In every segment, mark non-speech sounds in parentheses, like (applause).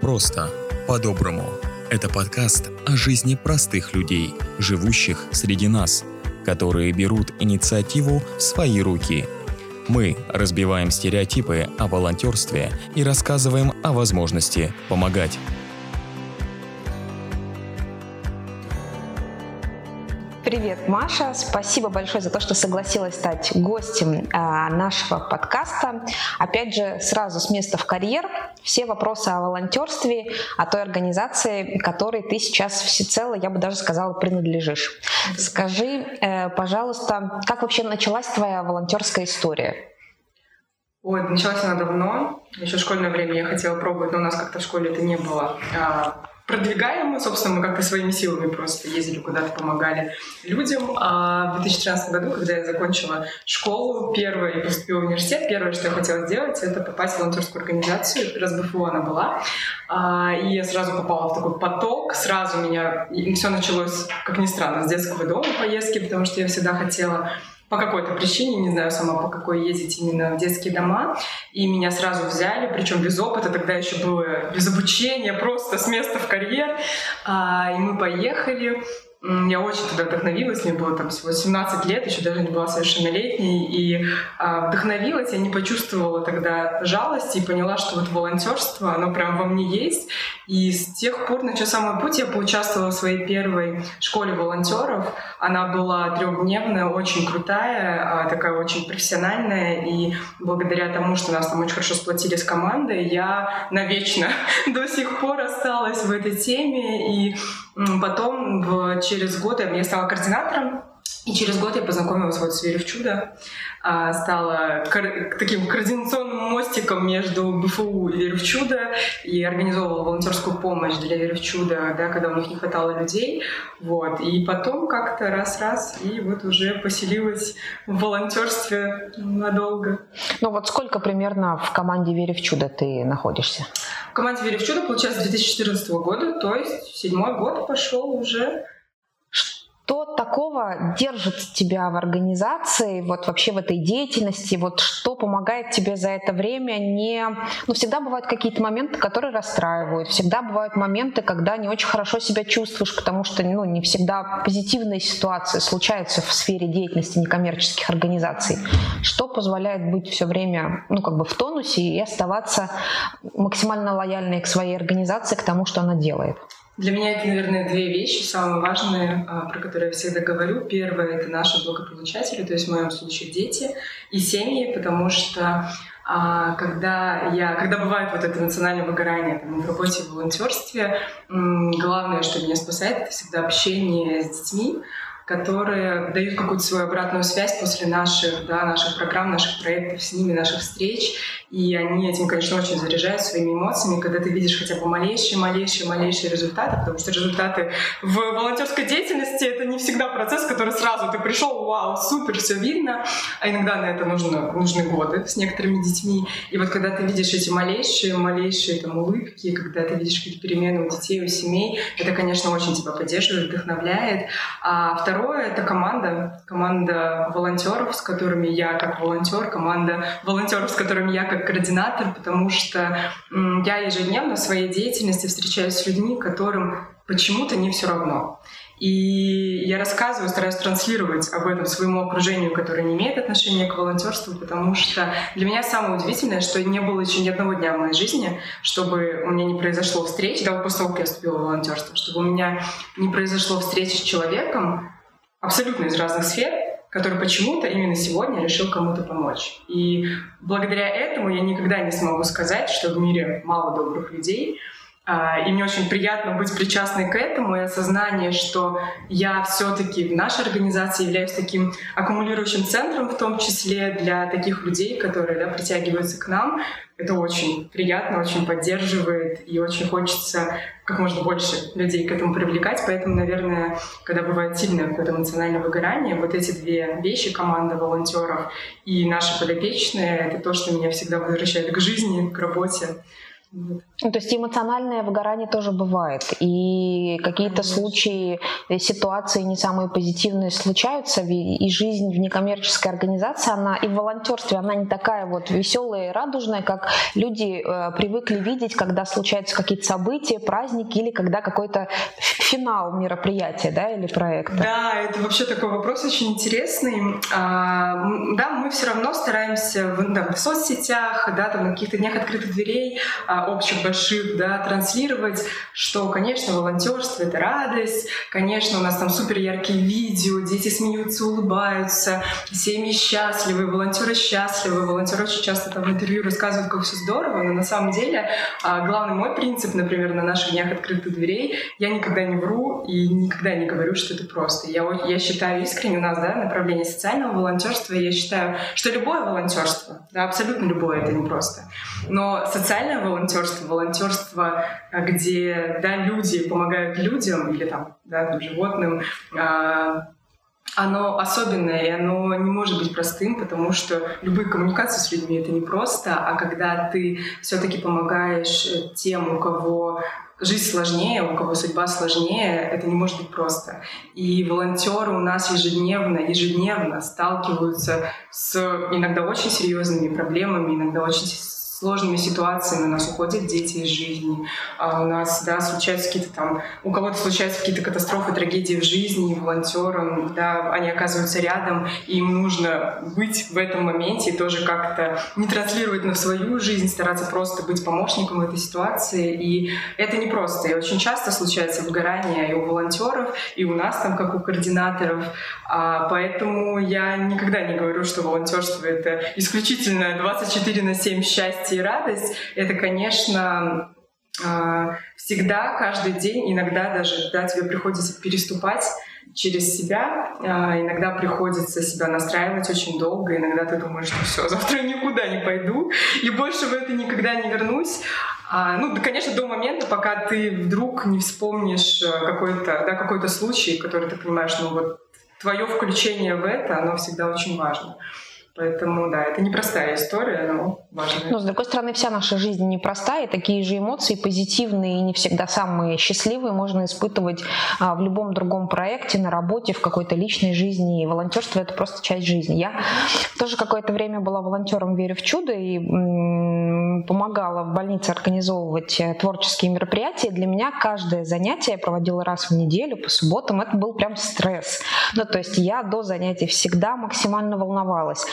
Просто, по-доброму. Это подкаст о жизни простых людей, живущих среди нас, которые берут инициативу в свои руки. Мы разбиваем стереотипы о волонтерстве и рассказываем о возможности помогать. Привет, Маша. Спасибо большое за то, что согласилась стать гостем а, нашего подкаста. Опять же, сразу с места в карьер. Все вопросы о волонтерстве, о той организации, которой ты сейчас всецело, я бы даже сказала, принадлежишь. Скажи, э, пожалуйста, как вообще началась твоя волонтерская история? Ой, началась она давно. Еще в школьное время я хотела пробовать, но у нас как-то в школе это не было а, продвигаем. Собственно, мы как-то своими силами просто ездили куда-то, помогали людям. А в 2013 году, когда я закончила школу первое и поступила в университет, первое, что я хотела сделать, это попасть в волонтерскую организацию. Раз БФУ она была. А, и я сразу попала в такой поток. Сразу меня... Все началось, как ни странно, с детского дома поездки, потому что я всегда хотела по какой-то причине, не знаю сама по какой, ездить именно в детские дома. И меня сразу взяли, причем без опыта, тогда еще было без обучения, просто с места в карьер. А, и мы поехали. Я очень туда вдохновилась, мне было там всего 17 лет, еще даже не была совершеннолетней, и а, вдохновилась, я не почувствовала тогда жалости и поняла, что вот волонтерство, оно прям во мне есть. И с тех пор начался мой путь, я поучаствовала в своей первой школе волонтеров. Она была трехдневная, очень крутая, а, такая очень профессиональная, и благодаря тому, что нас там очень хорошо сплотили с командой, я навечно (laughs) до сих пор осталась в этой теме, и потом в через год я стала координатором, и через год я познакомилась вот с «Верю в чудо», а, стала таким координационным мостиком между БФУ и «Верю в чудо», и организовывала волонтерскую помощь для «Верю в чудо», да, когда у них не хватало людей. Вот. И потом как-то раз-раз, и вот уже поселилась в волонтерстве надолго. Ну вот сколько примерно в команде «Верю в чудо» ты находишься? В команде «Верю в чудо» получается с 2014 года, то есть седьмой год пошел уже. Что такого держит тебя в организации, вот вообще в этой деятельности, вот что помогает тебе за это время не... Ну, всегда бывают какие-то моменты, которые расстраивают, всегда бывают моменты, когда не очень хорошо себя чувствуешь, потому что, ну, не всегда позитивные ситуации случаются в сфере деятельности некоммерческих организаций. Что позволяет быть все время, ну, как бы в тонусе и оставаться максимально лояльной к своей организации, к тому, что она делает? Для меня это, наверное, две вещи самые важные, а, про которые я всегда говорю. Первое — это наши благополучатели, то есть в моем случае дети и семьи, потому что а, когда я, когда бывает вот это национальное выгорание там, в работе, в волонтерстве, главное, что меня спасает, это всегда общение с детьми, которые дают какую-то свою обратную связь после наших, да, наших программ, наших проектов с ними, наших встреч. И они этим, конечно, очень заряжают своими эмоциями, когда ты видишь хотя бы малейшие, малейшие, малейшие результаты, потому что результаты в волонтерской деятельности — это не всегда процесс, который сразу ты пришел, вау, супер, все видно, а иногда на это нужно, нужны годы с некоторыми детьми. И вот когда ты видишь эти малейшие, малейшие там улыбки, когда ты видишь какие-то перемены у детей, у семей, это, конечно, очень тебя поддерживает, вдохновляет. А второе Второе — это команда. Команда волонтеров, с которыми я как волонтер, команда волонтеров, с которыми я как координатор, потому что я ежедневно в своей деятельности встречаюсь с людьми, которым почему-то не все равно. И я рассказываю, стараюсь транслировать об этом своему окружению, которое не имеет отношения к волонтерству, потому что для меня самое удивительное, что не было еще ни одного дня в моей жизни, чтобы у меня не произошло встречи, да, после того, как я вступила в волонтерство, чтобы у меня не произошло встречи с человеком, абсолютно из разных сфер, который почему-то именно сегодня решил кому-то помочь. И благодаря этому я никогда не смогу сказать, что в мире мало добрых людей, и мне очень приятно быть причастной к этому и осознание, что я все-таки в нашей организации являюсь таким аккумулирующим центром, в том числе для таких людей, которые да, притягиваются к нам. Это очень приятно, очень поддерживает и очень хочется как можно больше людей к этому привлекать. Поэтому, наверное, когда бывает сильное какое-то эмоциональное выгорание, вот эти две вещи, команда волонтеров и наши подопечные, это то, что меня всегда возвращает к жизни, к работе. Вот. Ну, то есть эмоциональное выгорание тоже бывает. И какие-то случаи, э, ситуации не самые позитивные случаются. И жизнь в некоммерческой организации, она и в волонтерстве, она не такая вот веселая и радужная, как люди э, привыкли видеть, когда случаются какие-то события, праздники или когда какой-то финал мероприятия да, или проекта. Да, это вообще такой вопрос очень интересный. А, да, мы все равно стараемся в, да, в соцсетях, да, там, на каких-то днях открытых дверей а, общих больших, да, транслировать, что, конечно, волонтерство — это радость, конечно, у нас там супер яркие видео, дети смеются, улыбаются, семьи счастливы, волонтеры счастливы, волонтеры очень часто там в интервью рассказывают, как все здорово, но на самом деле а, главный мой принцип, например, на наших днях открытых дверей, я никогда не вру и никогда не говорю, что это просто. Я, я считаю искренне у нас, да, направление социального волонтерства, я считаю, что любое волонтерство, да, абсолютно любое, это не просто. Но социальное волонтерство, волонтерство, где, да, люди помогают людям или там, да, животным, а, оно особенное, и оно не может быть простым, потому что любые коммуникации с людьми это не просто, а когда ты все-таки помогаешь тем, у кого жизнь сложнее, у кого судьба сложнее, это не может быть просто. И волонтеры у нас ежедневно, ежедневно сталкиваются с иногда очень серьезными проблемами, иногда очень сложными ситуациями, у нас уходят дети из жизни, а у нас, да, случаются какие-то там, у кого-то случаются какие-то катастрофы, трагедии в жизни, волонтерам, да, они оказываются рядом, и им нужно быть в этом моменте и тоже как-то не транслировать на свою жизнь, стараться просто быть помощником в этой ситуации, и это не просто, и очень часто случается выгорание и у волонтеров, и у нас там, как у координаторов, а, поэтому я никогда не говорю, что волонтерство — это исключительно 24 на 7 счастье счастье и радость, это, конечно, а, всегда, каждый день, иногда даже, да, тебе приходится переступать через себя. А, иногда приходится себя настраивать очень долго. Иногда ты думаешь, что все, завтра я никуда не пойду и больше в это никогда не вернусь. А, ну, конечно, до момента, пока ты вдруг не вспомнишь э, какой-то да, какой случай, который ты понимаешь, ну вот твое включение в это, оно всегда очень важно. Поэтому, да, это непростая история, но важная. Но, с другой стороны, вся наша жизнь непростая, такие же эмоции, позитивные и не всегда самые счастливые, можно испытывать а, в любом другом проекте, на работе, в какой-то личной жизни. И волонтерство — это просто часть жизни. Я тоже какое-то время была волонтером «Верю в чудо» и м- помогала в больнице организовывать э, творческие мероприятия. Для меня каждое занятие я проводила раз в неделю, по субботам. Это был прям стресс. Ну, то есть я до занятий всегда максимально волновалась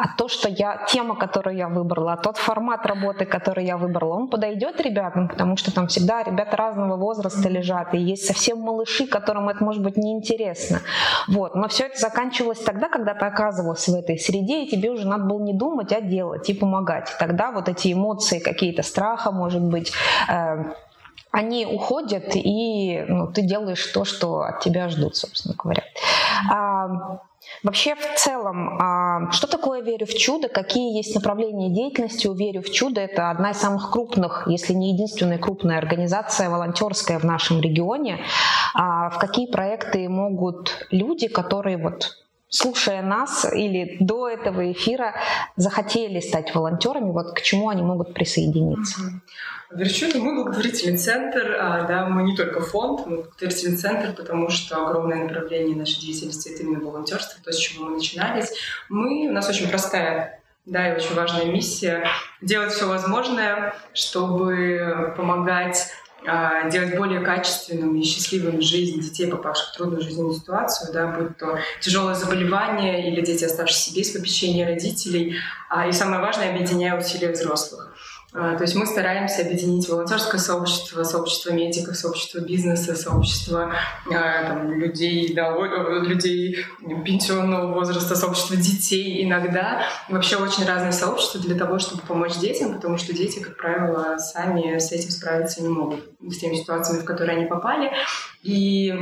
а то, что я, тема, которую я выбрала, а тот формат работы, который я выбрала, он подойдет ребятам, потому что там всегда ребята разного возраста лежат, и есть совсем малыши, которым это может быть неинтересно. Вот. Но все это заканчивалось тогда, когда ты оказывалась в этой среде, и тебе уже надо было не думать, а делать и помогать. И тогда вот эти эмоции какие-то страха, может быть, э, они уходят, и ну, ты делаешь то, что от тебя ждут, собственно говоря. А, Вообще, в целом, а, что такое «Верю в чудо», какие есть направления деятельности у «Верю в чудо»? Это одна из самых крупных, если не единственная крупная организация волонтерская в нашем регионе. А в какие проекты могут люди, которые вот слушая нас или до этого эфира захотели стать волонтерами, вот к чему они могут присоединиться? Верчуна, мы благотворительный центр, а, да, мы не только фонд, мы благотворительный центр, потому что огромное направление нашей деятельности — это именно волонтерство, то, с чего мы начинались. Мы, у нас очень простая да, и очень важная миссия — делать все возможное, чтобы помогать делать более качественным и счастливым жизнь детей, попавших в трудную жизненную ситуацию, да, будь то тяжелое заболевание или дети, оставшиеся без попечения родителей, а, и самое важное — объединяя усилия взрослых. А, то есть мы стараемся объединить волонтерское сообщество, сообщество медиков, сообщество бизнеса, сообщество а, там, людей, да, людей пенсионного возраста, сообщество детей иногда. Вообще очень разные сообщества для того, чтобы помочь детям, потому что дети, как правило, сами с этим справиться не могут, с теми ситуациями, в которые они попали. И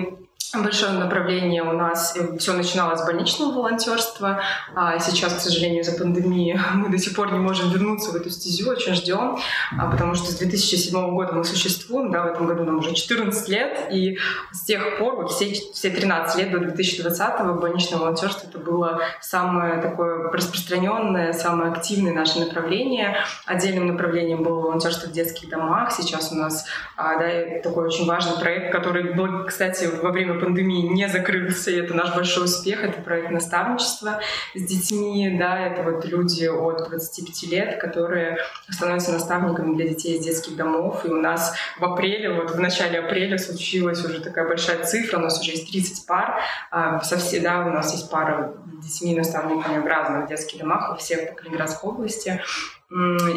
большое направление у нас. Все начиналось с больничного волонтерства. А сейчас, к сожалению, из-за пандемии (laughs) мы до сих пор не можем вернуться в эту стезю, очень ждем, а, потому что с 2007 года мы существуем, да, в этом году нам уже 14 лет, и с тех пор, вот все, все 13 лет до 2020 больничное волонтерство это было самое такое распространенное, самое активное наше направление. Отдельным направлением было волонтерство в детских домах. Сейчас у нас а, да, такой очень важный проект, который был, кстати, во время пандемии не закрылся, и это наш большой успех, это проект наставничества с детьми, да, это вот люди от 25 лет, которые становятся наставниками для детей из детских домов, и у нас в апреле, вот в начале апреля случилась уже такая большая цифра, у нас уже есть 30 пар, а, со все, да, у нас есть пара детьми наставниками в разных детских домах во всех по Калининградской области,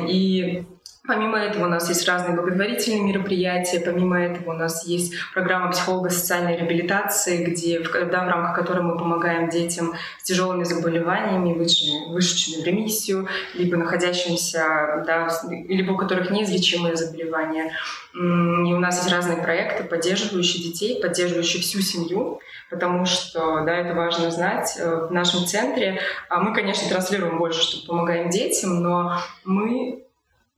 и Помимо этого у нас есть разные благотворительные мероприятия, помимо этого у нас есть программа психолого-социальной реабилитации, где, да, в рамках которой мы помогаем детям с тяжелыми заболеваниями, вышедшими, в ремиссию, либо находящимся, да, либо у которых неизлечимые заболевания. И у нас есть разные проекты, поддерживающие детей, поддерживающие всю семью, потому что, да, это важно знать. Э, в нашем центре а мы, конечно, транслируем больше, что помогаем детям, но мы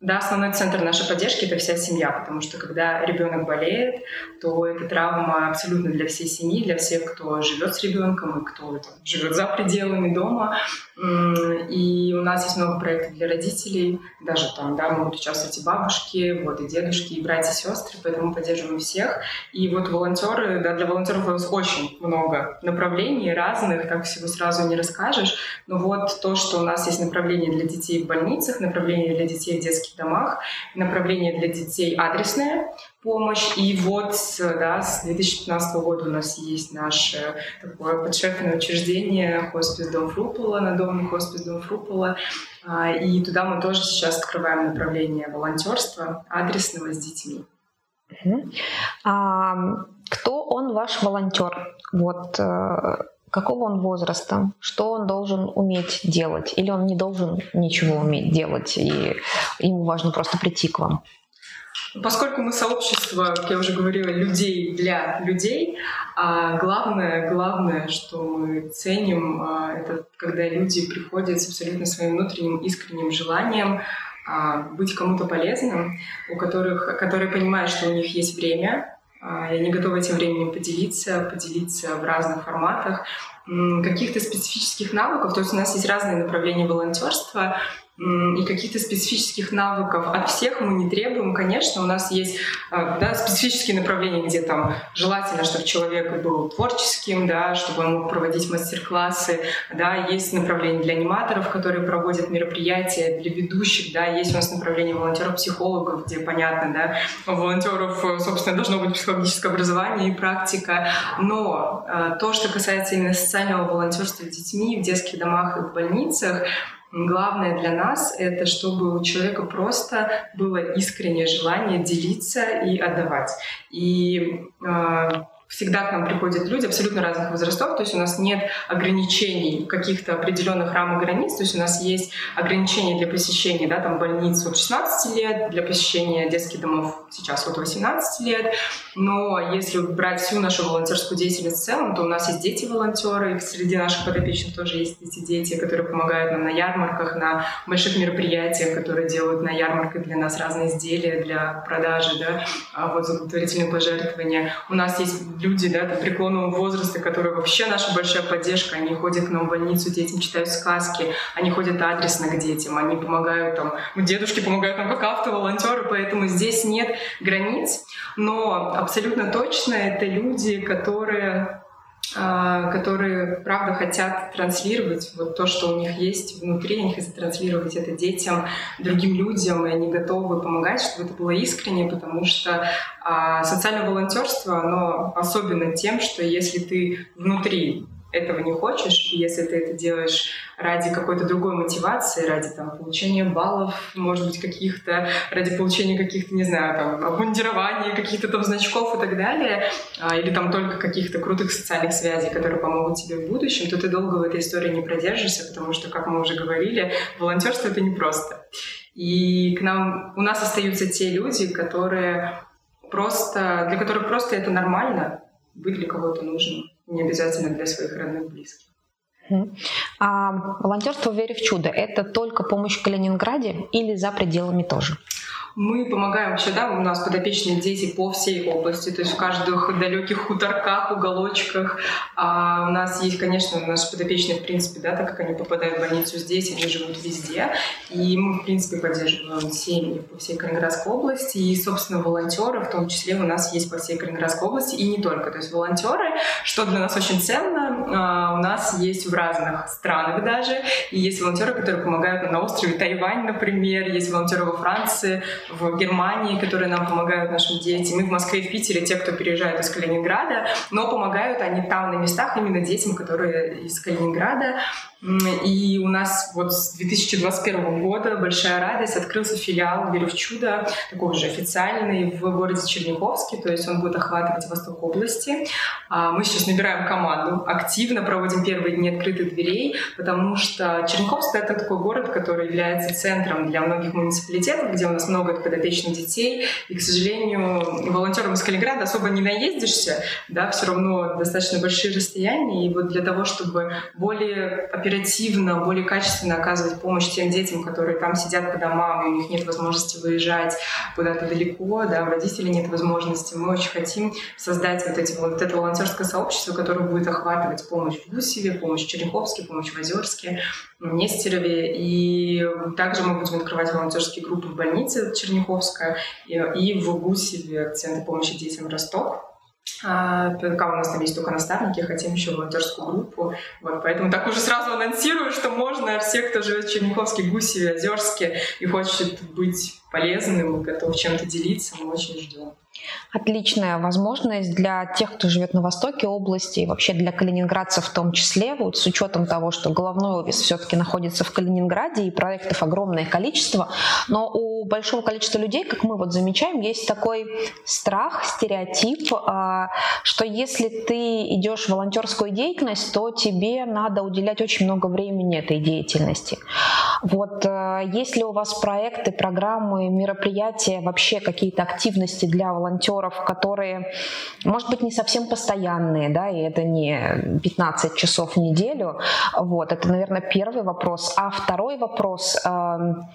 да, основной центр нашей поддержки — это вся семья, потому что когда ребенок болеет, то это травма абсолютно для всей семьи, для всех, кто живет с ребенком и кто там, живет за пределами дома. И у нас есть много проектов для родителей, даже там, да, могут участвовать и бабушки, вот, и дедушки, и братья, и сестры, поэтому мы поддерживаем всех. И вот волонтеры, да, для волонтеров у нас очень много направлений разных, так всего сразу не расскажешь. Но вот то, что у нас есть направление для детей в больницах, направление для детей в детских домах, направление для детей адресное, помощь. И вот да, с 2015 года у нас есть наше такое подшефное учреждение хоспис Дом Фрупола, надомный хоспис Дом Фрупола. А, и туда мы тоже сейчас открываем направление волонтерства адресного с детьми. А, кто он ваш волонтер? Вот э, какого он возраста, что он должен уметь делать, или он не должен ничего уметь делать, и ему важно просто прийти к вам? Поскольку мы сообщество, как я уже говорила, людей для людей, а главное, главное, что мы ценим, а, это когда люди приходят с абсолютно своим внутренним искренним желанием а, быть кому-то полезным, у которых, которые понимают, что у них есть время, а, и они готовы этим временем поделиться, поделиться в разных форматах, каких-то специфических навыков. То есть у нас есть разные направления волонтерства, и каких-то специфических навыков от всех мы не требуем. Конечно, у нас есть а, да, специфические направления, где там желательно, чтобы человек был творческим, да, чтобы он мог проводить мастер-классы. Да, есть направления для аниматоров, которые проводят мероприятия, для ведущих. Да, есть у нас направление волонтеров-психологов, где понятно, да, у волонтеров, собственно, должно быть психологическое образование и практика. Но э, то, что касается именно социального волонтерства с детьми в детских домах и в больницах, Главное для нас — это чтобы у человека просто было искреннее желание делиться и отдавать. И э, всегда к нам приходят люди абсолютно разных возрастов, то есть у нас нет ограничений каких-то определенных рамок границ, то есть у нас есть ограничения для посещения да, там, больниц от 16 лет, для посещения детских домов сейчас от 18 лет, но если брать всю нашу волонтерскую деятельность в целом, то у нас есть дети-волонтеры, и среди наших подопечных тоже есть эти дети, которые помогают нам на ярмарках, на больших мероприятиях, которые делают на ярмарках для нас разные изделия для продажи, да, а вот благотворительные пожертвования. У нас есть люди, да, там, преклонного возраста, которые вообще наша большая поддержка, они ходят к нам в больницу, детям читают сказки, они ходят адресно к детям, они помогают там, дедушки помогают нам как автоволонтеры, поэтому здесь нет границ, но абсолютно точно это люди, которые которые, правда, хотят транслировать вот то, что у них есть внутри, они хотят транслировать это детям, другим людям, и они готовы помогать, чтобы это было искренне, потому что а, социальное волонтерство, оно особенно тем, что если ты внутри этого не хочешь, и если ты это делаешь ради какой-то другой мотивации, ради там, получения баллов, может быть, каких-то, ради получения каких-то, не знаю, там, обмундирования, каких-то там значков и так далее, а, или там только каких-то крутых социальных связей, которые помогут тебе в будущем, то ты долго в этой истории не продержишься, потому что, как мы уже говорили, волонтерство — это непросто. И к нам, у нас остаются те люди, которые просто, для которых просто это нормально, быть для кого-то нужным, не обязательно для своих родных близких. А волонтерство в вере в чудо – это только помощь в Калининграде или за пределами тоже? Мы помогаем вообще, да, у нас подопечные дети по всей области, то есть в каждых далеких хуторках, уголочках. А у нас есть, конечно, наши подопечные, в принципе, да, так как они попадают в больницу здесь, они живут везде. И мы, в принципе, поддерживаем семьи по всей Калининградской области. И, собственно, волонтеры, в том числе, у нас есть по всей Калининградской области, и не только. То есть волонтеры, что для нас очень ценно, а, у нас есть в разных странах даже. И есть волонтеры, которые помогают на острове Тайвань, например, есть волонтеры во Франции, в Германии, которые нам помогают нашим детям, и в Москве и в Питере те, кто переезжает из Калининграда, но помогают они там на местах именно детям, которые из Калининграда. И у нас вот с 2021 года большая радость, открылся филиал «Верю в чудо», такой уже официальный, в городе Черняховске, то есть он будет охватывать Восток области. А мы сейчас набираем команду, активно проводим первые дни открытых дверей, потому что Черняховск — это такой город, который является центром для многих муниципалитетов, где у нас много подопечных детей, и, к сожалению, волонтерам из Калининграда особо не наездишься, да, все равно достаточно большие расстояния, и вот для того, чтобы более оперативно, более качественно оказывать помощь тем детям, которые там сидят по домам, и у них нет возможности выезжать куда-то далеко, да, у родителей нет возможности. Мы очень хотим создать вот, эти, вот это волонтерское сообщество, которое будет охватывать помощь в Гусеве, помощь в Черняховске, помощь в Озерске, в Нестерове. И также мы будем открывать волонтерские группы в больнице Черняховская и, и в Гусеве, Центр помощи детям Ростов. А, пока у нас там есть только наставники, хотим еще волонтерскую группу. Вот, поэтому так уже сразу анонсирую, что можно все, кто живет в Черняховске, Гусеве, Озерске и хочет быть полезным готов чем-то делиться, мы очень ждем. Отличная возможность для тех, кто живет на востоке области и вообще для калининградцев в том числе, вот с учетом того, что головной офис все-таки находится в Калининграде и проектов огромное количество, но у большого количества людей, как мы вот замечаем, есть такой страх, стереотип, а, что если ты идешь в волонтерскую деятельность, то тебе надо уделять очень много времени этой деятельности. Вот э, есть ли у вас проекты, программы, мероприятия, вообще какие-то активности для волонтеров? Волонтеров, которые, может быть, не совсем постоянные, да, и это не 15 часов в неделю. Вот, это, наверное, первый вопрос. А второй вопрос эм,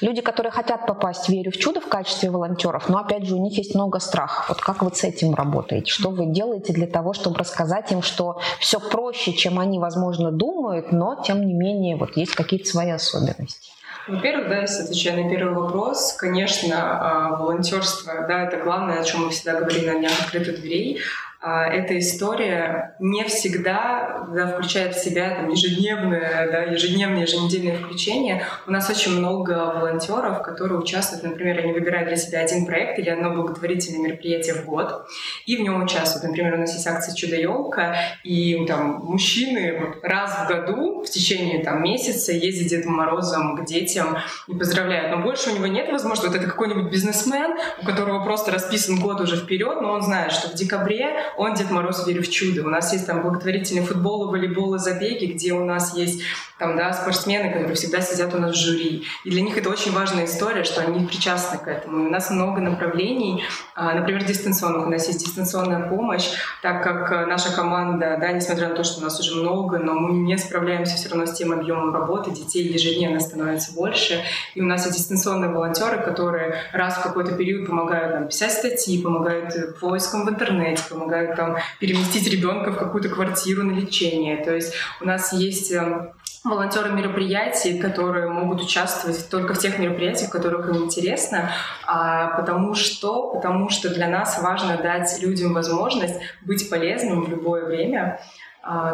люди, которые хотят попасть, верю в чудо в качестве волонтеров, но опять же у них есть много страхов. Вот как вы с этим работаете? Что вы делаете для того, чтобы рассказать им, что все проще, чем они, возможно, думают, но тем не менее вот есть какие-то свои особенности? Во-первых, да, если отвечая на первый вопрос, конечно, а, волонтерство, да, это главное, о чем мы всегда говорим на днях открытых дверей. А, эта история не всегда да, включает в себя там, ежедневное, да, ежедневные, еженедельные включения. У нас очень много волонтеров, которые участвуют, например, они выбирают для себя один проект или одно благотворительное мероприятие в год, и в нем участвуют. Например, у нас есть акция «Чудо-елка», и там мужчины раз в году в течение там, месяца ездят Дедом Морозом к детям и поздравляют. Но больше у него нет возможности. Вот это какой-нибудь бизнесмен, у которого просто расписан год уже вперед, но он знает, что в декабре он Дед Мороз верю в чудо. У нас есть там благотворительный футбол, волейбол и забеги, где у нас есть там, да, спортсмены, которые всегда сидят у нас в жюри. И для них это очень важная история, что они причастны к этому. И у нас много направлений, а, например, дистанционных. У нас есть дистанционная помощь, так как э, наша команда, да, несмотря на то, что у нас уже много, но мы не справляемся все равно с тем объемом работы, детей ежедневно становится больше. И у нас есть дистанционные волонтеры, которые раз в какой-то период помогают нам писать статьи, помогают э, поискам в интернете, помогают там переместить ребенка в какую-то квартиру на лечение. То есть у нас есть эм, волонтеры мероприятий, которые могут участвовать только в тех мероприятиях, которых им интересно, а, потому что, потому что для нас важно дать людям возможность быть полезным в любое время,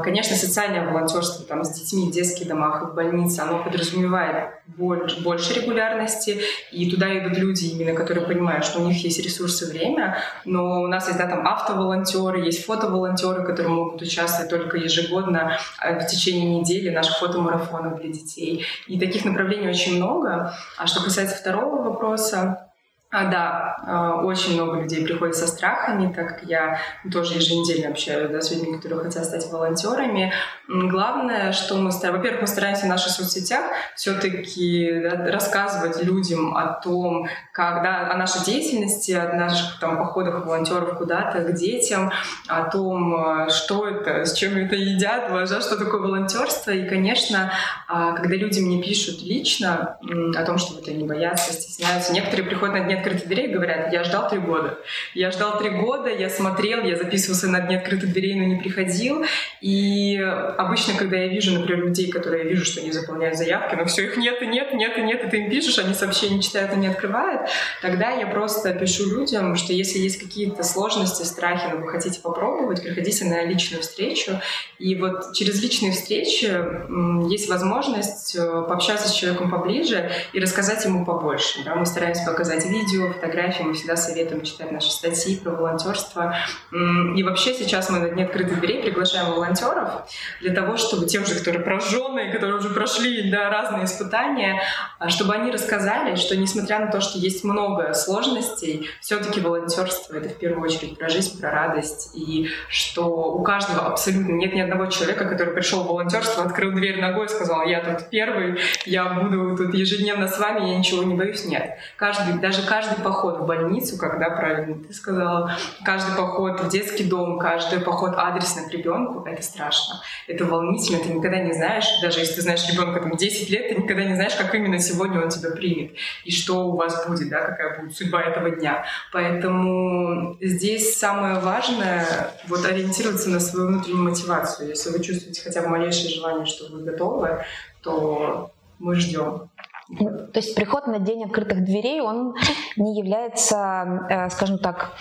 конечно, социальное волонтерство там, с детьми в детских домах и в больнице, оно подразумевает больше, больше регулярности, и туда идут люди, именно которые понимают, что у них есть ресурсы время, но у нас есть да, там автоволонтеры, есть фотоволонтеры, которые могут участвовать только ежегодно а, в течение недели наших фотомарафонов для детей. И таких направлений очень много. А что касается второго вопроса, А, да, а, очень много людей приходят со страхами, так как я тоже еженедельно общаюсь да, с людьми, которые хотят стать волонтерами. Главное, что мы стараемся, во-первых, мы стараемся в наших соцсетях все-таки да, рассказывать людям о том, как, да, о нашей деятельности, о наших там, походах волонтеров куда-то, к детям, о том, а, что это, с чем это едят, важно, что такое волонтерство. И, конечно, когда люди мне пишут лично о том, что вот они боятся, стесняются, некоторые приходят на дни открытых дверей говорят, я ждал три года. Я ждал три года, я смотрел, я записывался на дни открытых дверей, но не приходил. И обычно, когда я вижу, например, людей, которые я вижу, что они заполняют заявки, но все их нет и нет, нет и нет, и ты им пишешь, они сообщения читают и не открывают, тогда я просто пишу людям, что если есть какие-то сложности, страхи, но вы хотите попробовать, приходите на личную встречу. И вот через личные встречи есть возможность э, пообщаться с человеком поближе и рассказать ему побольше. Да? Мы стараемся показать видео, видео, фотографии, мы всегда советуем читать наши статьи про волонтерство. И вообще сейчас мы на Дне открытых дверей приглашаем волонтеров для того, чтобы те уже, которые прожженные, которые уже прошли да, разные испытания, а, чтобы они рассказали, что несмотря на то, что есть много сложностей, все-таки волонтерство — это в первую очередь про жизнь, про радость, и что у каждого абсолютно нет ни одного человека, который пришел в волонтерство, открыл дверь ногой и сказал, я тут первый, я буду тут ежедневно с вами, я ничего не боюсь. Нет. Каждый, даже каждый каждый поход в больницу, когда правильно ты сказала, каждый поход в детский дом, каждый поход адресно к ребенку, это страшно. Это волнительно, ты никогда не знаешь, даже если ты знаешь ребенка там 10 лет, ты никогда не знаешь, как именно сегодня он тебя примет и что у вас будет, да, какая будет судьба этого дня. Поэтому здесь самое важное вот ориентироваться на свою внутреннюю мотивацию. Если вы чувствуете хотя бы малейшее желание, что вы готовы, то мы ждем. То есть приход на день открытых дверей, он не является, э, скажем так,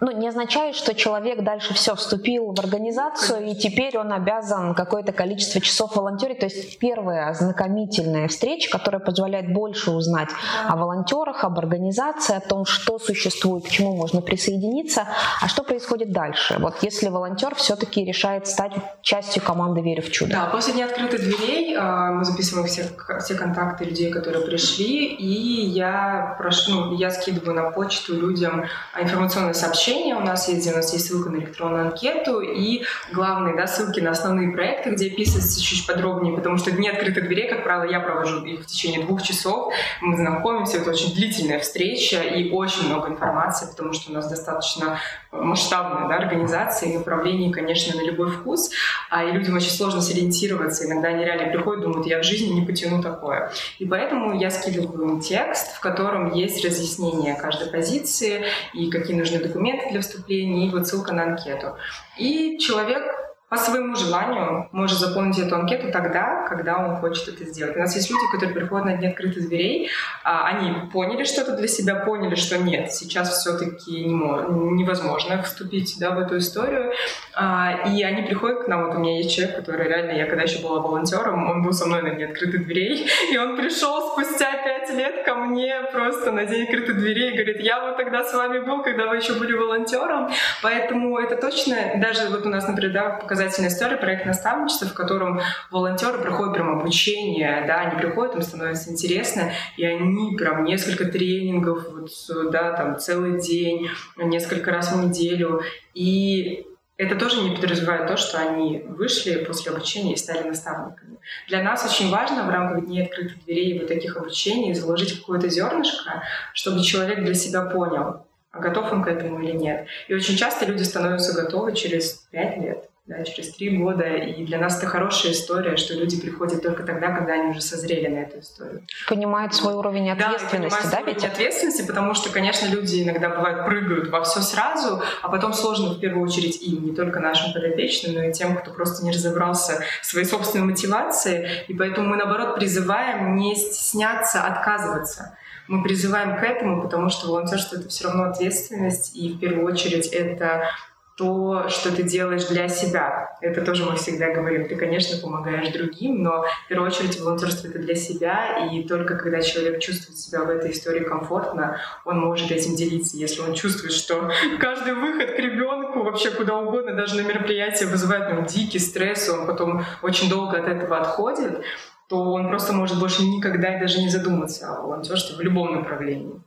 ну, не означает, что человек дальше все вступил в организацию, и теперь он обязан какое-то количество часов волонтерить. То есть первая ознакомительная встреча, которая позволяет больше узнать о волонтерах, об организации, о том, что существует, к чему можно присоединиться, а что происходит дальше. Вот если волонтер все-таки решает стать частью команды «Верю в чудо». Да, после дня открытых дверей а, мы записываем все, все контакты людей, которые пришли, и я, прошу, ну, я скидываю на почту людям информационное сообщение сообщения у нас есть, у нас есть ссылка на электронную анкету и главные да, ссылки на основные проекты, где описывается чуть подробнее, потому что дни открытых дверей, как правило, я провожу их в течение двух часов. Мы знакомимся, это очень длительная встреча и очень много информации, потому что у нас достаточно масштабная да, организация и направление, конечно, на любой вкус. А, и людям очень сложно сориентироваться. Иногда они реально приходят, думают, я в жизни не потяну такое. И поэтому я скидываю им текст, в котором есть разъяснение каждой позиции и какие нужны документы для вступления, и вот ссылка на анкету. И человек по своему желанию может заполнить эту анкету тогда, когда он хочет это сделать. У нас есть люди, которые приходят на дни открытых дверей, а, они поняли что-то для себя, поняли, что нет, сейчас все-таки невозможно вступить да, в эту историю, а, и они приходят к нам, вот у меня есть человек, который реально, я когда еще была волонтером, он был со мной на дне открытых дверей, (laughs) и он пришел спустя пять лет ко мне просто на день открытых дверей и говорит, я вот тогда с вами был, когда вы еще были волонтером, поэтому это точно, даже вот у нас, например, да, показательная история, проект наставничества, в котором волонтеры проходят прям обучение, да, они приходят, им становится интересно, и они прям несколько тренингов, вот, да, там целый день, несколько раз в неделю, и это тоже не подразумевает то, что они вышли после обучения и стали наставниками. Для нас очень важно в рамках дней открытых дверей и вот таких обучений заложить какое-то зернышко, чтобы человек для себя понял, готов он к этому или нет. И очень часто люди становятся готовы через пять лет да, через три года. И для нас это хорошая история, что люди приходят только тогда, когда они уже созрели на эту историю. Понимают свой уровень ответственности, да, да ведь? Уровень ответственности, потому что, конечно, люди иногда бывают прыгают во все сразу, а потом сложно в первую очередь им, не только нашим подопечным, но и тем, кто просто не разобрался в своей собственной мотивации. И поэтому мы, наоборот, призываем не стесняться отказываться мы призываем к этому, потому что волонтерство — это все равно ответственность, и в первую очередь это то, что ты делаешь для себя. Это тоже мы всегда говорим. Ты, конечно, помогаешь другим, но в первую очередь волонтерство — это для себя, и только когда человек чувствует себя в этой истории комфортно, он может этим делиться. Если он чувствует, что каждый выход к ребенку вообще куда угодно, даже на мероприятие вызывает ну, дикий стресс, он потом очень долго от этого отходит, то он просто может больше никогда и даже не задуматься о волонтерстве в любом направлении.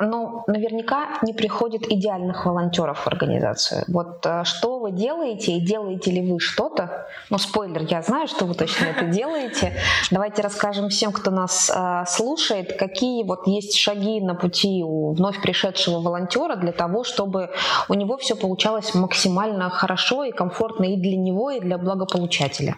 Но наверняка не приходит идеальных волонтеров в организацию. Вот э, что вы делаете и делаете ли вы что-то? Ну, спойлер, я знаю, что вы точно это (laughs) делаете. Давайте расскажем всем, кто нас э, слушает, какие вот есть шаги на пути у вновь пришедшего волонтера для того, чтобы у него все получалось максимально хорошо и комфортно и для него, и для благополучателя.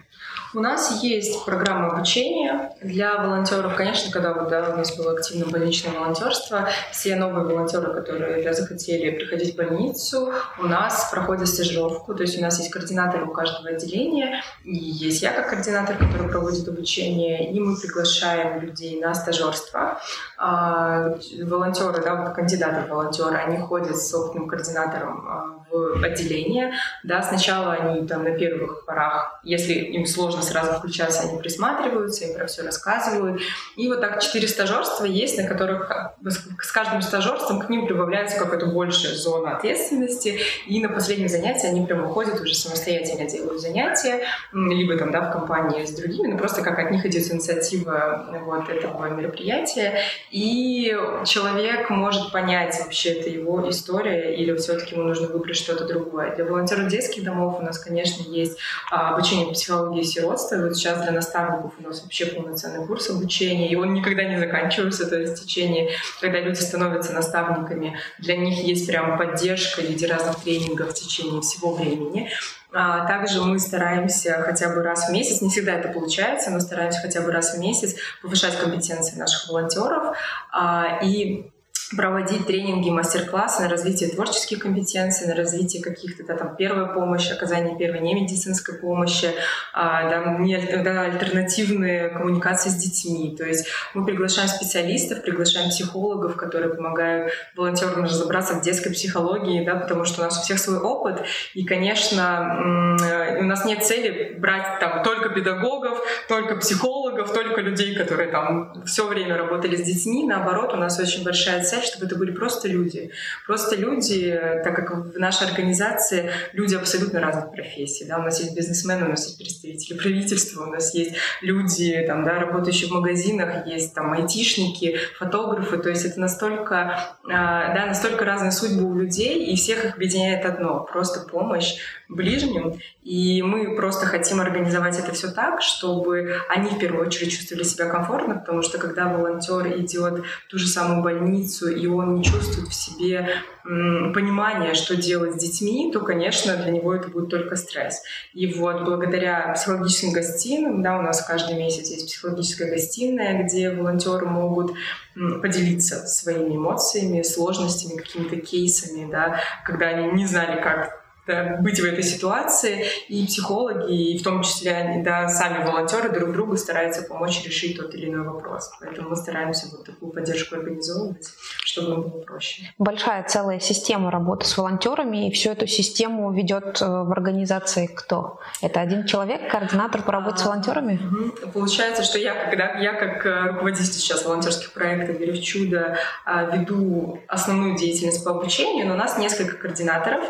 У нас есть программа обучения для волонтеров. Конечно, когда вот, да, у нас было активно больничное волонтерство, все новые волонтеры, которые да, захотели приходить в больницу, у нас проходят стажировку. То есть у нас есть координатор у каждого отделения, и есть я как координатор, который проводит обучение, и мы приглашаем людей на стажерство. А, волонтеры, да, вот кандидаты в волонтеры, они ходят с опытным координатором а, в отделение. Да, сначала они там на первых порах, если им сложно сразу включаться, они присматриваются, им про все рассказывают. И вот так четыре стажерства есть, на которых с каждым стажерством к ним прибавляется какая-то большая зона ответственности. И на последнем занятии они прям выходят уже самостоятельно делают занятия, либо там, да, в компании с другими, но просто как от них идет инициатива вот этого мероприятия. И человек может понять вообще, это его история, или все-таки ему нужно выбрать что-то другое. Для волонтеров детских домов у нас, конечно, есть а, обучение по психологии сиротства. Вот сейчас для наставников у нас вообще полноценный курс обучения, и он никогда не заканчивается. То есть в течение, когда люди становятся наставниками, для них есть прям поддержка в виде разных тренингов в течение всего времени. А также мы стараемся хотя бы раз в месяц, не всегда это получается, но стараемся хотя бы раз в месяц повышать компетенции наших волонтеров. А, и проводить тренинги, мастер-классы на развитие творческих компетенций, на развитие каких-то да, там первой помощи, оказание первой немедицинской помощи, а, да, не, да, альтернативные коммуникации с детьми. То есть мы приглашаем специалистов, приглашаем психологов, которые помогают волонтерам разобраться в детской психологии, да, потому что у нас у всех свой опыт, и, конечно, у нас нет цели брать там только педагогов, только психологов, только людей, которые там все время работали с детьми. Наоборот, у нас очень большая цель чтобы это были просто люди. Просто люди, так как в нашей организации люди абсолютно разных профессий. Да? У нас есть бизнесмены, у нас есть представители правительства, у нас есть люди, там, да, работающие в магазинах, есть там айтишники, фотографы. То есть это настолько, а, да, настолько разные судьбы у людей, и всех их объединяет одно — просто помощь ближним. И мы просто хотим организовать это все так, чтобы они в первую очередь чувствовали себя комфортно, потому что когда волонтер идет в ту же самую больницу, и он не чувствует в себе понимания, что делать с детьми, то, конечно, для него это будет только стресс. И вот благодаря психологическим гостиным, да, у нас каждый месяц есть психологическая гостиная, где волонтеры могут поделиться своими эмоциями, сложностями, какими-то кейсами, да, когда они не знали, как да, быть в этой ситуации, и психологи, и в том числе да, сами волонтеры друг другу стараются помочь решить тот или иной вопрос. Поэтому мы стараемся вот такую поддержку организовывать, чтобы было проще. Большая целая система работы с волонтерами, и всю эту систему ведет э, в организации кто? Это один человек, координатор по работе с волонтерами? Угу. Получается, что я, когда я как э, руководитель сейчас волонтерских проектов «Верю в чудо» а, веду основную деятельность по обучению, но у нас несколько координаторов,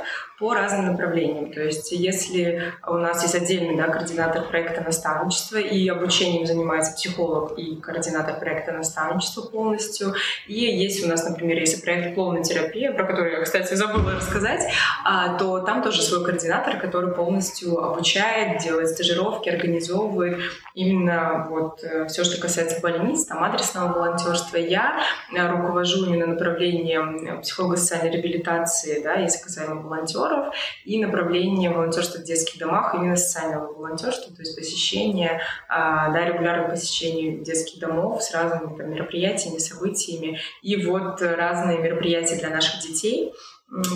по разным направлениям. То есть если у нас есть отдельный да, координатор проекта наставничества, и обучением занимается психолог и координатор проекта наставничества полностью, и есть у нас, например, если проект «Клоунная терапия», про который я, кстати, забыла рассказать, а, то там тоже свой координатор, который полностью обучает, делает стажировки, организовывает именно вот э, все, что касается больниц, там адресного волонтерства. Я э, руковожу именно направлением психолого-социальной реабилитации, да, если касаемо волонтера, волонтеров и направление волонтерства в детских домах, именно социального волонтерства, то есть посещение, а, да, регулярное посещение детских домов с разными там, мероприятиями, событиями. И вот разные мероприятия для наших детей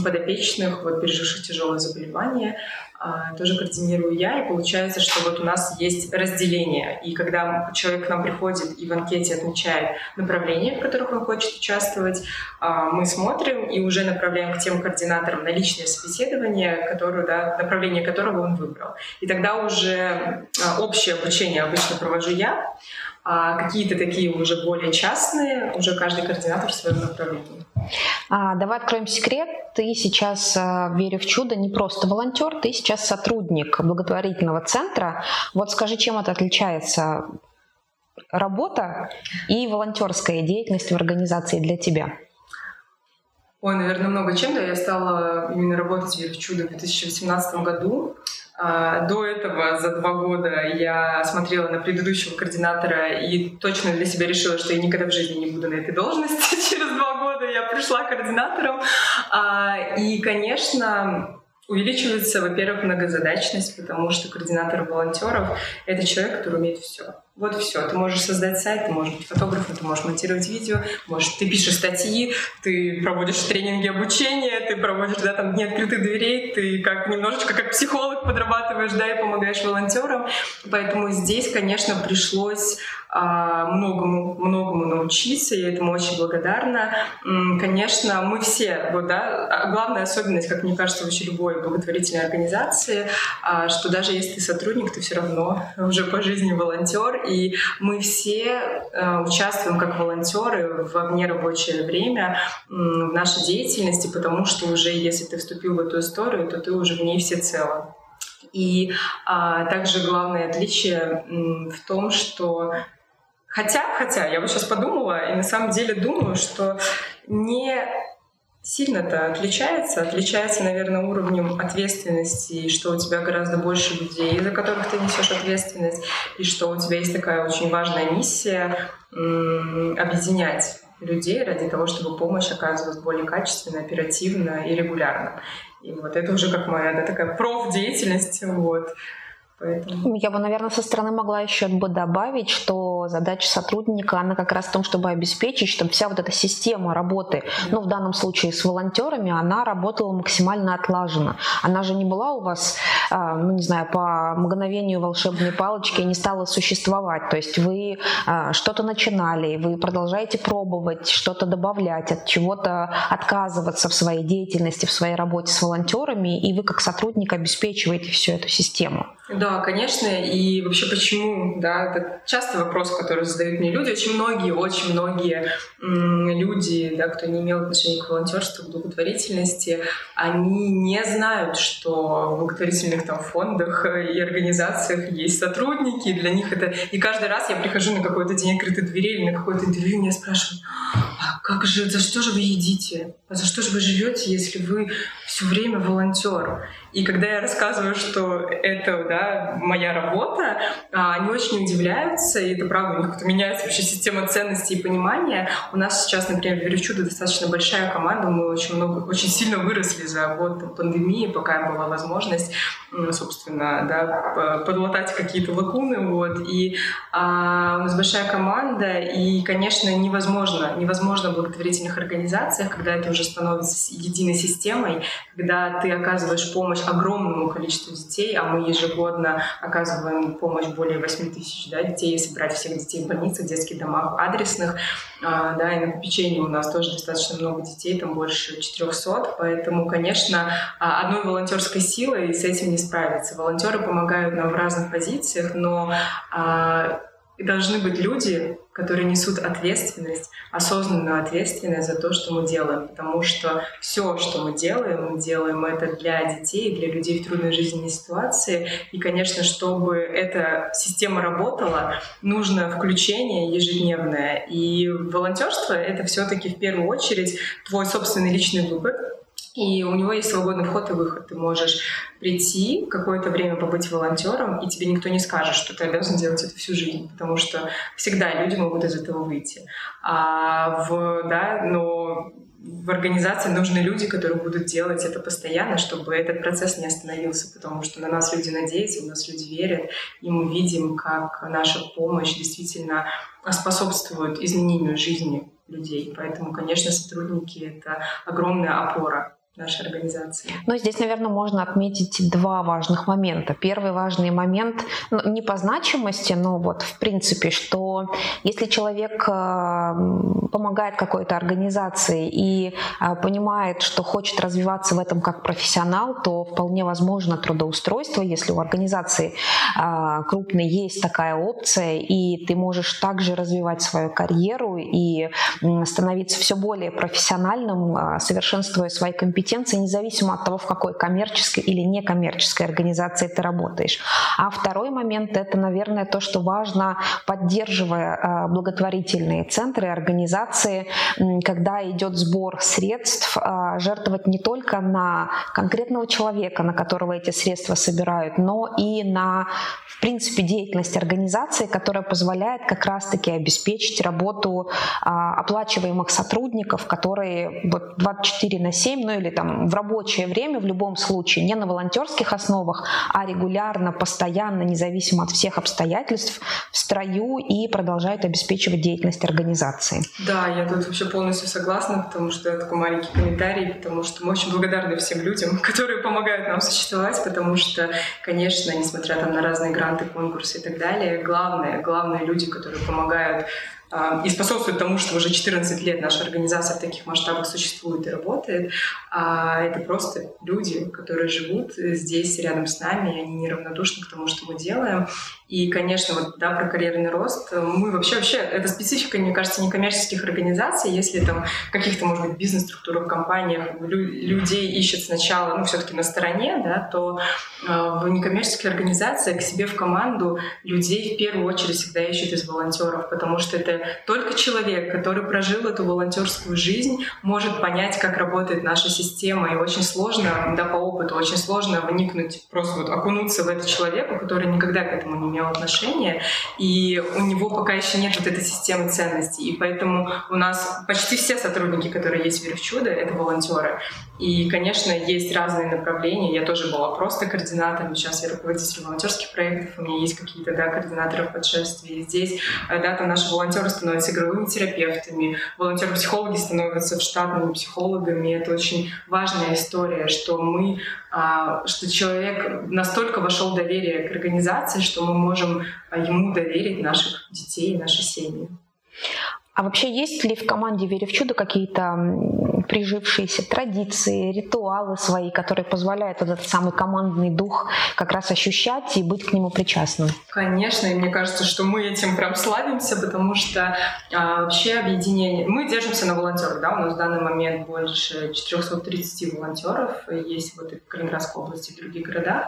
подопечных, вот, переживших тяжелые заболевания. А, тоже координирую я, и получается, что вот у нас есть разделение. И когда человек к нам приходит и в анкете отмечает направления, в которых он хочет участвовать, а, мы смотрим и уже направляем к тем координаторам на личное собеседование, которое, да, направление которого он выбрал. И тогда уже а, общее обучение обычно провожу я, а какие-то такие уже более частные, уже каждый координатор в своем направлении. А, давай откроем секрет. Ты сейчас, а, верю в чудо, не просто волонтер, ты сейчас сотрудник благотворительного центра. Вот скажи, чем это отличается работа и волонтерская деятельность в организации для тебя? Ой, наверное, много чем. Да, я стала именно работать в «Верх чудо» в 2018 году. А, до этого за два года я смотрела на предыдущего координатора и точно для себя решила, что я никогда в жизни не буду на этой должности. (laughs) Через два года я пришла координатором. А, и, конечно, увеличивается, во-первых, многозадачность, потому что координатор волонтеров — это человек, который умеет все. Вот все. Ты можешь создать сайт, ты можешь быть фотографом, ты можешь монтировать видео, можешь, ты пишешь статьи, ты проводишь тренинги обучения, ты проводишь да, там, дни открытых дверей, ты как немножечко как психолог подрабатываешь, да, и помогаешь волонтерам. Поэтому здесь, конечно, пришлось а, многому, многому научиться, я этому очень благодарна. Конечно, мы все, вот, да, а, главная особенность, как мне кажется, вообще любой благотворительной организации, а, что даже если ты сотрудник, ты все равно уже по жизни волонтер, и мы все э, участвуем как волонтеры в нерабочее время в нашей деятельности, потому что уже если ты вступил в эту историю, то ты уже в ней всецело. И а, также главное отличие в том, что хотя, хотя, я вот сейчас подумала и на самом деле думаю, что не сильно-то отличается. Отличается, наверное, уровнем ответственности, что у тебя гораздо больше людей, за которых ты несешь ответственность, и что у тебя есть такая очень важная миссия объединять людей ради того, чтобы помощь оказывалась более качественно, оперативно и регулярно. И вот это уже как моя да, такая профдеятельность. Вот. Поэтому... Я бы, наверное, со стороны могла еще бы добавить, что задача сотрудника, она как раз в том, чтобы обеспечить, чтобы вся вот эта система работы, ну, в данном случае с волонтерами, она работала максимально отлаженно. Она же не была у вас, а, ну, не знаю, по мгновению волшебной палочки не стала существовать. То есть вы а, что-то начинали, вы продолжаете пробовать, что-то добавлять, от чего-то отказываться в своей деятельности, в своей работе с волонтерами, и вы как сотрудник обеспечиваете всю эту систему. Да, конечно. И вообще почему, да, это частый вопрос, который задают мне люди. Очень многие, очень многие люди, да, кто не имел отношения к волонтерству, к благотворительности, они не знают, что в благотворительных там фондах и организациях есть сотрудники. Для них это... И каждый раз я прихожу на какой-то день открытой двери или на какое-то интервью, меня спрашивают, как же, за что же вы едите? А за что же вы живете, если вы все время волонтер? И когда я рассказываю, что это да, моя работа, а, они очень удивляются, и это правда, у них меняется вообще система ценностей и понимания. У нас сейчас, например, в Верючудо достаточно большая команда, мы очень много, очень сильно выросли за год пандемии, пока была возможность, собственно, да, подлатать какие-то лакуны, вот. И а, у нас большая команда, и, конечно, невозможно, невозможно благотворительных организациях, когда это уже становится единой системой, когда ты оказываешь помощь огромному количеству детей, а мы ежегодно оказываем помощь более 8 тысяч да, детей, если брать всех детей в больницах, детских домах, адресных, а, да, и на попечении у нас тоже достаточно много детей, там больше 400, поэтому, конечно, а, одной волонтерской силой с этим не справиться. Волонтеры помогают нам в разных позициях, но а, должны быть люди, которые несут ответственность, осознанную ответственность за то, что мы делаем. Потому что все, что мы делаем, мы делаем это для детей, для людей в трудной жизненной ситуации. И, конечно, чтобы эта система работала, нужно включение ежедневное. И волонтерство — это все-таки в первую очередь твой собственный личный выбор, и у него есть свободный вход и выход. Ты можешь прийти, какое-то время побыть волонтером, и тебе никто не скажет, что ты обязан делать это всю жизнь, потому что всегда люди могут из этого выйти. А в, да, но в организации нужны люди, которые будут делать это постоянно, чтобы этот процесс не остановился, потому что на нас люди надеются, у нас люди верят, и мы видим, как наша помощь действительно способствует изменению жизни людей. Поэтому, конечно, сотрудники — это огромная опора нашей организации. Ну, здесь, наверное, можно отметить два важных момента. Первый важный момент, ну, не по значимости, но вот в принципе, что если человек э, помогает какой-то организации и э, понимает, что хочет развиваться в этом как профессионал, то вполне возможно трудоустройство, если у организации э, крупной есть такая опция, и ты можешь также развивать свою карьеру и становиться все более профессиональным, совершенствуя свои компетенции компетенции независимо от того, в какой коммерческой или некоммерческой организации ты работаешь. А второй момент — это, наверное, то, что важно, поддерживая а, благотворительные центры, организации, когда идет сбор средств, а, жертвовать не только на конкретного человека, на которого эти средства собирают, но и на, в принципе, деятельность организации, которая позволяет как раз-таки обеспечить работу а, оплачиваемых сотрудников, которые вот 24 на 7, ну или там в рабочее время в любом случае, не на волонтерских основах, а регулярно, постоянно, независимо от всех обстоятельств, в строю и продолжают обеспечивать деятельность организации. Да, я тут вообще полностью согласна, потому что такой маленький комментарий, потому что мы очень благодарны всем людям, (laughs) которые помогают нам существовать, потому что, конечно, несмотря там на разные гранты, конкурсы и так далее, главное, главные люди, которые помогают и способствует тому, что уже 14 лет наша организация в таких масштабах существует и работает. А это просто люди, которые живут здесь рядом с нами, и они неравнодушны к тому, что мы делаем. И, конечно, вот, да, про карьерный рост. Мы вообще, вообще, это специфика, мне кажется, некоммерческих организаций. Если там каких-то, может быть, бизнес-структурах, компаниях людей ищут сначала, ну, все-таки на стороне, да, то э, в некоммерческих организациях к себе в команду людей в первую очередь всегда ищут из волонтеров, потому что это только человек, который прожил эту волонтерскую жизнь, может понять, как работает наша система. И очень сложно, да, по опыту, очень сложно вникнуть, просто вот окунуться в этого человека, который никогда к этому не имел отношения, и у него пока еще нет вот этой системы ценностей. И поэтому у нас почти все сотрудники, которые есть в «Вере в чудо», это волонтеры. И, конечно, есть разные направления. Я тоже была просто координатором, сейчас я руководитель волонтерских проектов, у меня есть какие-то да, координаторы в подшествии. Здесь э, да, там наши волонтеры становятся игровыми терапевтами, волонтеры-психологи становятся штатными психологами. Это очень важная история, что мы а, что человек настолько вошел в доверие к организации, что мы можем а, ему доверить наших детей, наши семьи. А вообще есть ли в команде «Вере в чудо» какие-то прижившиеся традиции, ритуалы свои, которые позволяют этот самый командный дух как раз ощущать и быть к нему причастным? Конечно, и мне кажется, что мы этим прям славимся, потому что а, вообще объединение... Мы держимся на волонтерах, да, у нас в данный момент больше 430 волонтеров, есть вот и в Калининградской области, и в других городах.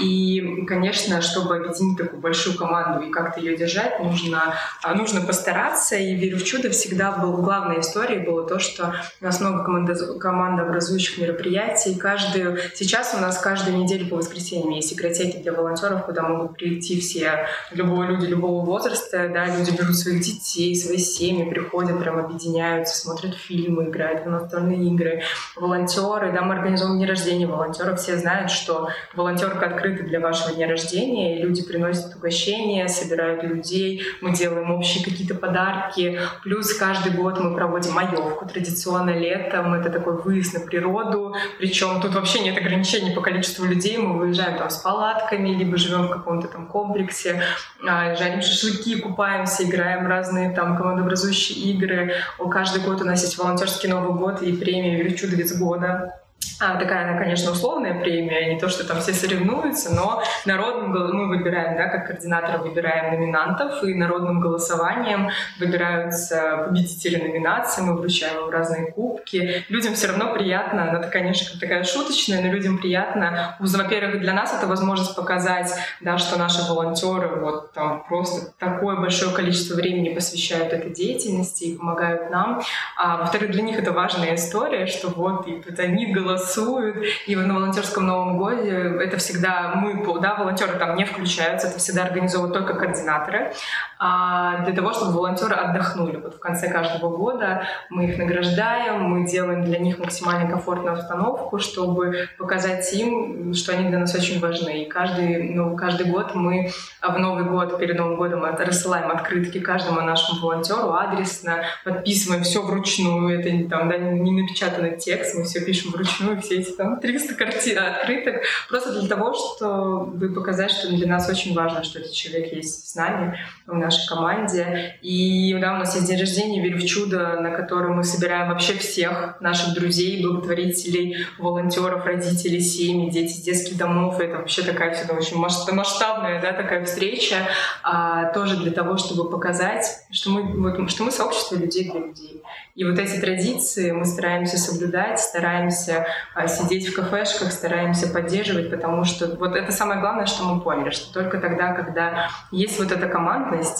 И, конечно, чтобы объединить такую большую команду и как-то ее держать, нужно, а, нужно постараться, и верю в чудо всегда был главной историей было то, что у нас много командообразующих мероприятий. Каждую, сейчас у нас каждую неделю по воскресеньям есть игротеки для волонтеров, куда могут прийти все любого люди любого возраста. Да, люди берут своих детей, свои семьи, приходят, прям объединяются, смотрят фильмы, играют в настольные игры. Волонтеры, да, мы организуем дни рождения волонтеров. Все знают, что волонтерка открыта для вашего дня рождения, и люди приносят угощения, собирают людей, мы делаем общие какие-то подарки. Плюс каждый год мы проводим маевку традиционно лет летом, это такой выезд на природу, причем тут вообще нет ограничений по количеству людей, мы выезжаем там с палатками, либо живем в каком-то там комплексе, а, жарим шашлыки, купаемся, играем разные там командообразующие игры. Каждый год у нас есть волонтерский Новый год и премия «Величудовец года», а, такая, она, конечно, условная премия, не то, что там все соревнуются, но народным мы выбираем, да, как координаторы выбираем номинантов, и народным голосованием выбираются победители номинаций, мы вручаем им разные кубки. Людям все равно приятно, она, конечно, такая шуточная, но людям приятно. Во-первых, для нас это возможность показать, да, что наши волонтеры вот там просто такое большое количество времени посвящают этой деятельности и помогают нам. А во-вторых, для них это важная история, что вот, и вот они голосуют голосуют. И на волонтерском Новом Годе это всегда мы, да, волонтеры там не включаются, это всегда организовывают только координаторы, для того, чтобы волонтеры отдохнули. Вот в конце каждого года мы их награждаем, мы делаем для них максимально комфортную обстановку, чтобы показать им, что они для нас очень важны. И каждый, ну, каждый год мы в Новый год, перед Новым годом рассылаем открытки каждому нашему волонтеру адресно, подписываем все вручную, это там, да, не напечатанный текст, мы все пишем вручную, все эти там 300 картин открыток, просто для того, чтобы показать, что для нас очень важно, что этот человек есть с нами. У нас нашей команде. И да, у нас есть день рождения «Верю в чудо», на который мы собираем вообще всех наших друзей, благотворителей, волонтеров, родителей, семьи, дети из детских домов. Это вообще такая всегда очень масштабная да, такая встреча, а, тоже для того, чтобы показать, что мы, вот, что мы сообщество людей для людей. И вот эти традиции мы стараемся соблюдать, стараемся а, сидеть в кафешках, стараемся поддерживать, потому что вот это самое главное, что мы поняли, что только тогда, когда есть вот эта командность,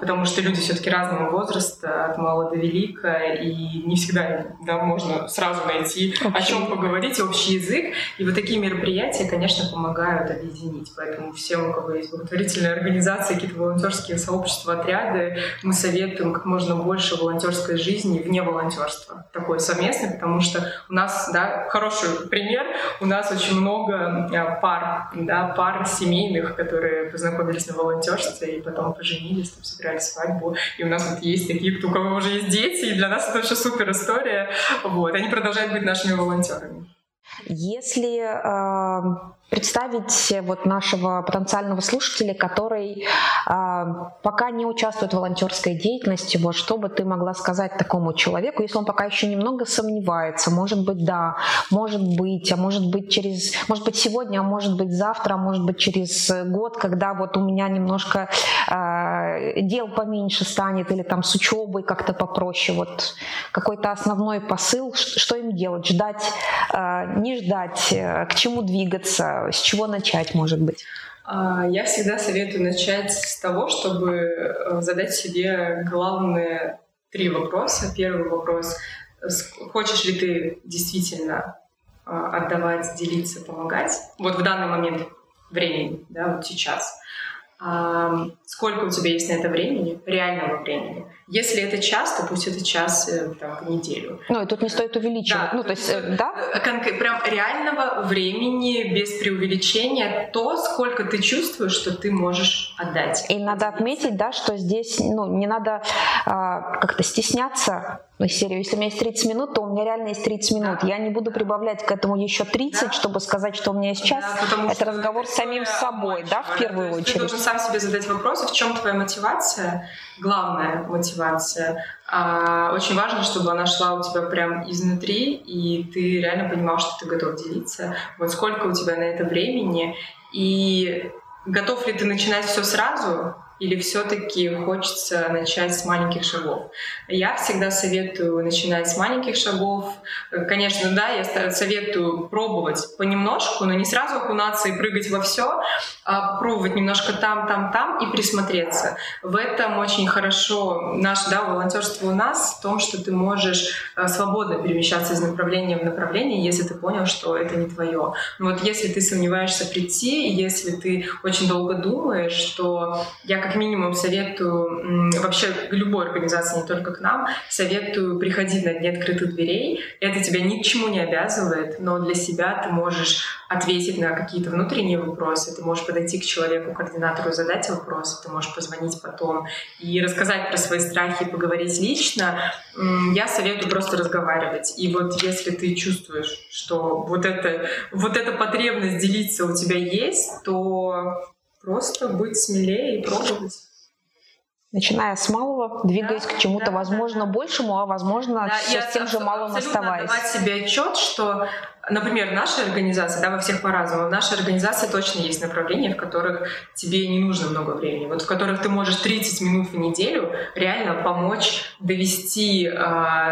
потому что люди все-таки разного возраста, от мала до велика, и не всегда да, можно сразу найти, общий. о чем поговорить, общий язык. И вот такие мероприятия, конечно, помогают объединить. Поэтому всем, у кого есть благотворительные организации, какие-то волонтерские сообщества, отряды, мы советуем как можно больше волонтерской жизни вне волонтерства. Такое совместное, потому что у нас, да, хороший пример, у нас очень много э, пар, да, пар семейных, которые познакомились на волонтерстве и потом поженились, там, сыграли свадьбу. И у нас вот есть такие, у кого уже есть дети, и для нас это вообще супер история. Вот. Они продолжают быть нашими волонтерами. Если э, представить вот нашего потенциального слушателя, который э, пока не участвует в волонтерской деятельности, вот что бы ты могла сказать такому человеку, если он пока еще немного сомневается, может быть, да, может быть, а может быть через, может быть сегодня, а может быть завтра, а может быть через год, когда вот у меня немножко э, дел поменьше станет или там с учебой как-то попроще, вот какой-то основной посыл, что им делать, ждать, э, не ждать, э, к чему двигаться, с чего начать, может быть? А, я всегда советую начать с того, чтобы э, задать себе главные три вопроса. Первый вопрос — хочешь ли ты действительно отдавать, делиться, помогать? Вот в данный момент времени, да, вот сейчас. Сколько у тебя есть на это времени, реального времени? Если это час, то пусть это час э, там, в неделю. Ну, и тут не стоит увеличивать. Да, ну, то есть, э, да? Э, Конк- прям реального времени, без преувеличения, то, сколько ты чувствуешь, что ты можешь отдать. И надо отметить, да, что здесь ну, не надо а, как-то стесняться ну, серию, если у меня есть 30 минут, то у меня реально есть 30 минут. Да. Я не буду прибавлять к этому еще 30, да. чтобы сказать, что у меня есть час. Да, это разговор с самим собой, да, в первую очередь. Ты должен сам себе задать вопрос, в чем твоя мотивация, главная мотивация. А, очень важно, чтобы она шла у тебя прям изнутри, и ты реально понимал, что ты готов делиться. Вот сколько у тебя на это времени, и готов ли ты начинать все сразу, или все-таки хочется начать с маленьких шагов? Я всегда советую начинать с маленьких шагов. Конечно, да, я советую пробовать понемножку, но не сразу окунаться и прыгать во все, а пробовать немножко там, там, там и присмотреться. В этом очень хорошо наше да, волонтерство у нас в том, что ты можешь э, свободно перемещаться из направления в направление, если ты понял, что это не твое. Но вот если ты сомневаешься прийти, если ты очень долго думаешь, то я как как минимум советую вообще любой организации, не только к нам, советую приходить на дни открытых дверей. Это тебя ни к чему не обязывает, но для себя ты можешь ответить на какие-то внутренние вопросы, ты можешь подойти к человеку, координатору, задать вопросы, ты можешь позвонить потом и рассказать про свои страхи, поговорить лично. Я советую просто разговаривать. И вот если ты чувствуешь, что вот, это, вот эта потребность делиться у тебя есть, то Просто быть смелее и пробовать. Начиная с малого, двигаясь да, к чему-то, да, возможно, да. большему, а возможно, да, все с тем же малым оставаясь. давать себе отчет, что, например, наша организация, да, во всех по-разному, в нашей организации точно есть направления, в которых тебе не нужно много времени, вот в которых ты можешь 30 минут в неделю реально помочь довести э,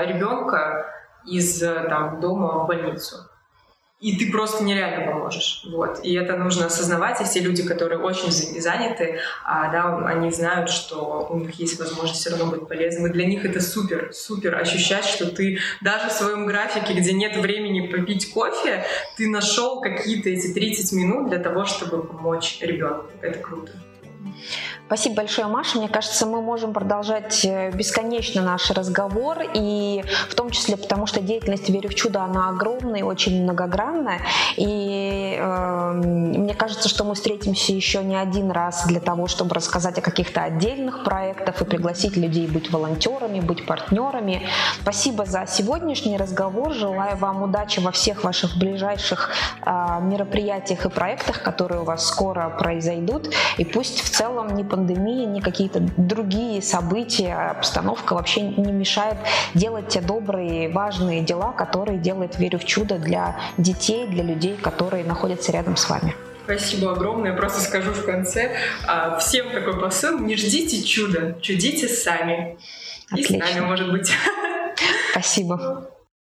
ребенка из там, дома в больницу и ты просто нереально поможешь. Вот. И это нужно осознавать, и все люди, которые очень заняты, а, да, они знают, что у них есть возможность все равно быть полезным. И для них это супер, супер ощущать, что ты даже в своем графике, где нет времени попить кофе, ты нашел какие-то эти 30 минут для того, чтобы помочь ребенку. Это круто. Спасибо большое, Маша. Мне кажется, мы можем продолжать э, бесконечно наш разговор, и в том числе потому, что деятельность «Верю в чудо», она огромная и очень многогранная, и э, мне кажется, что мы встретимся еще не один раз для того, чтобы рассказать о каких-то отдельных проектах и пригласить людей быть волонтерами, быть партнерами. Спасибо за сегодняшний разговор. Желаю вам удачи во всех ваших ближайших э, мероприятиях и проектах, которые у вас скоро произойдут, и пусть в целом ни пандемия, ни какие-то другие события, обстановка вообще не мешает делать те добрые, важные дела, которые делает «Верю в чудо» для детей, для людей, которые находятся рядом с вами. Спасибо огромное. Я просто скажу в конце. А, всем такой посыл. Не ждите чуда, чудите сами. Отлично. И с нами, может быть. (laughs) Спасибо.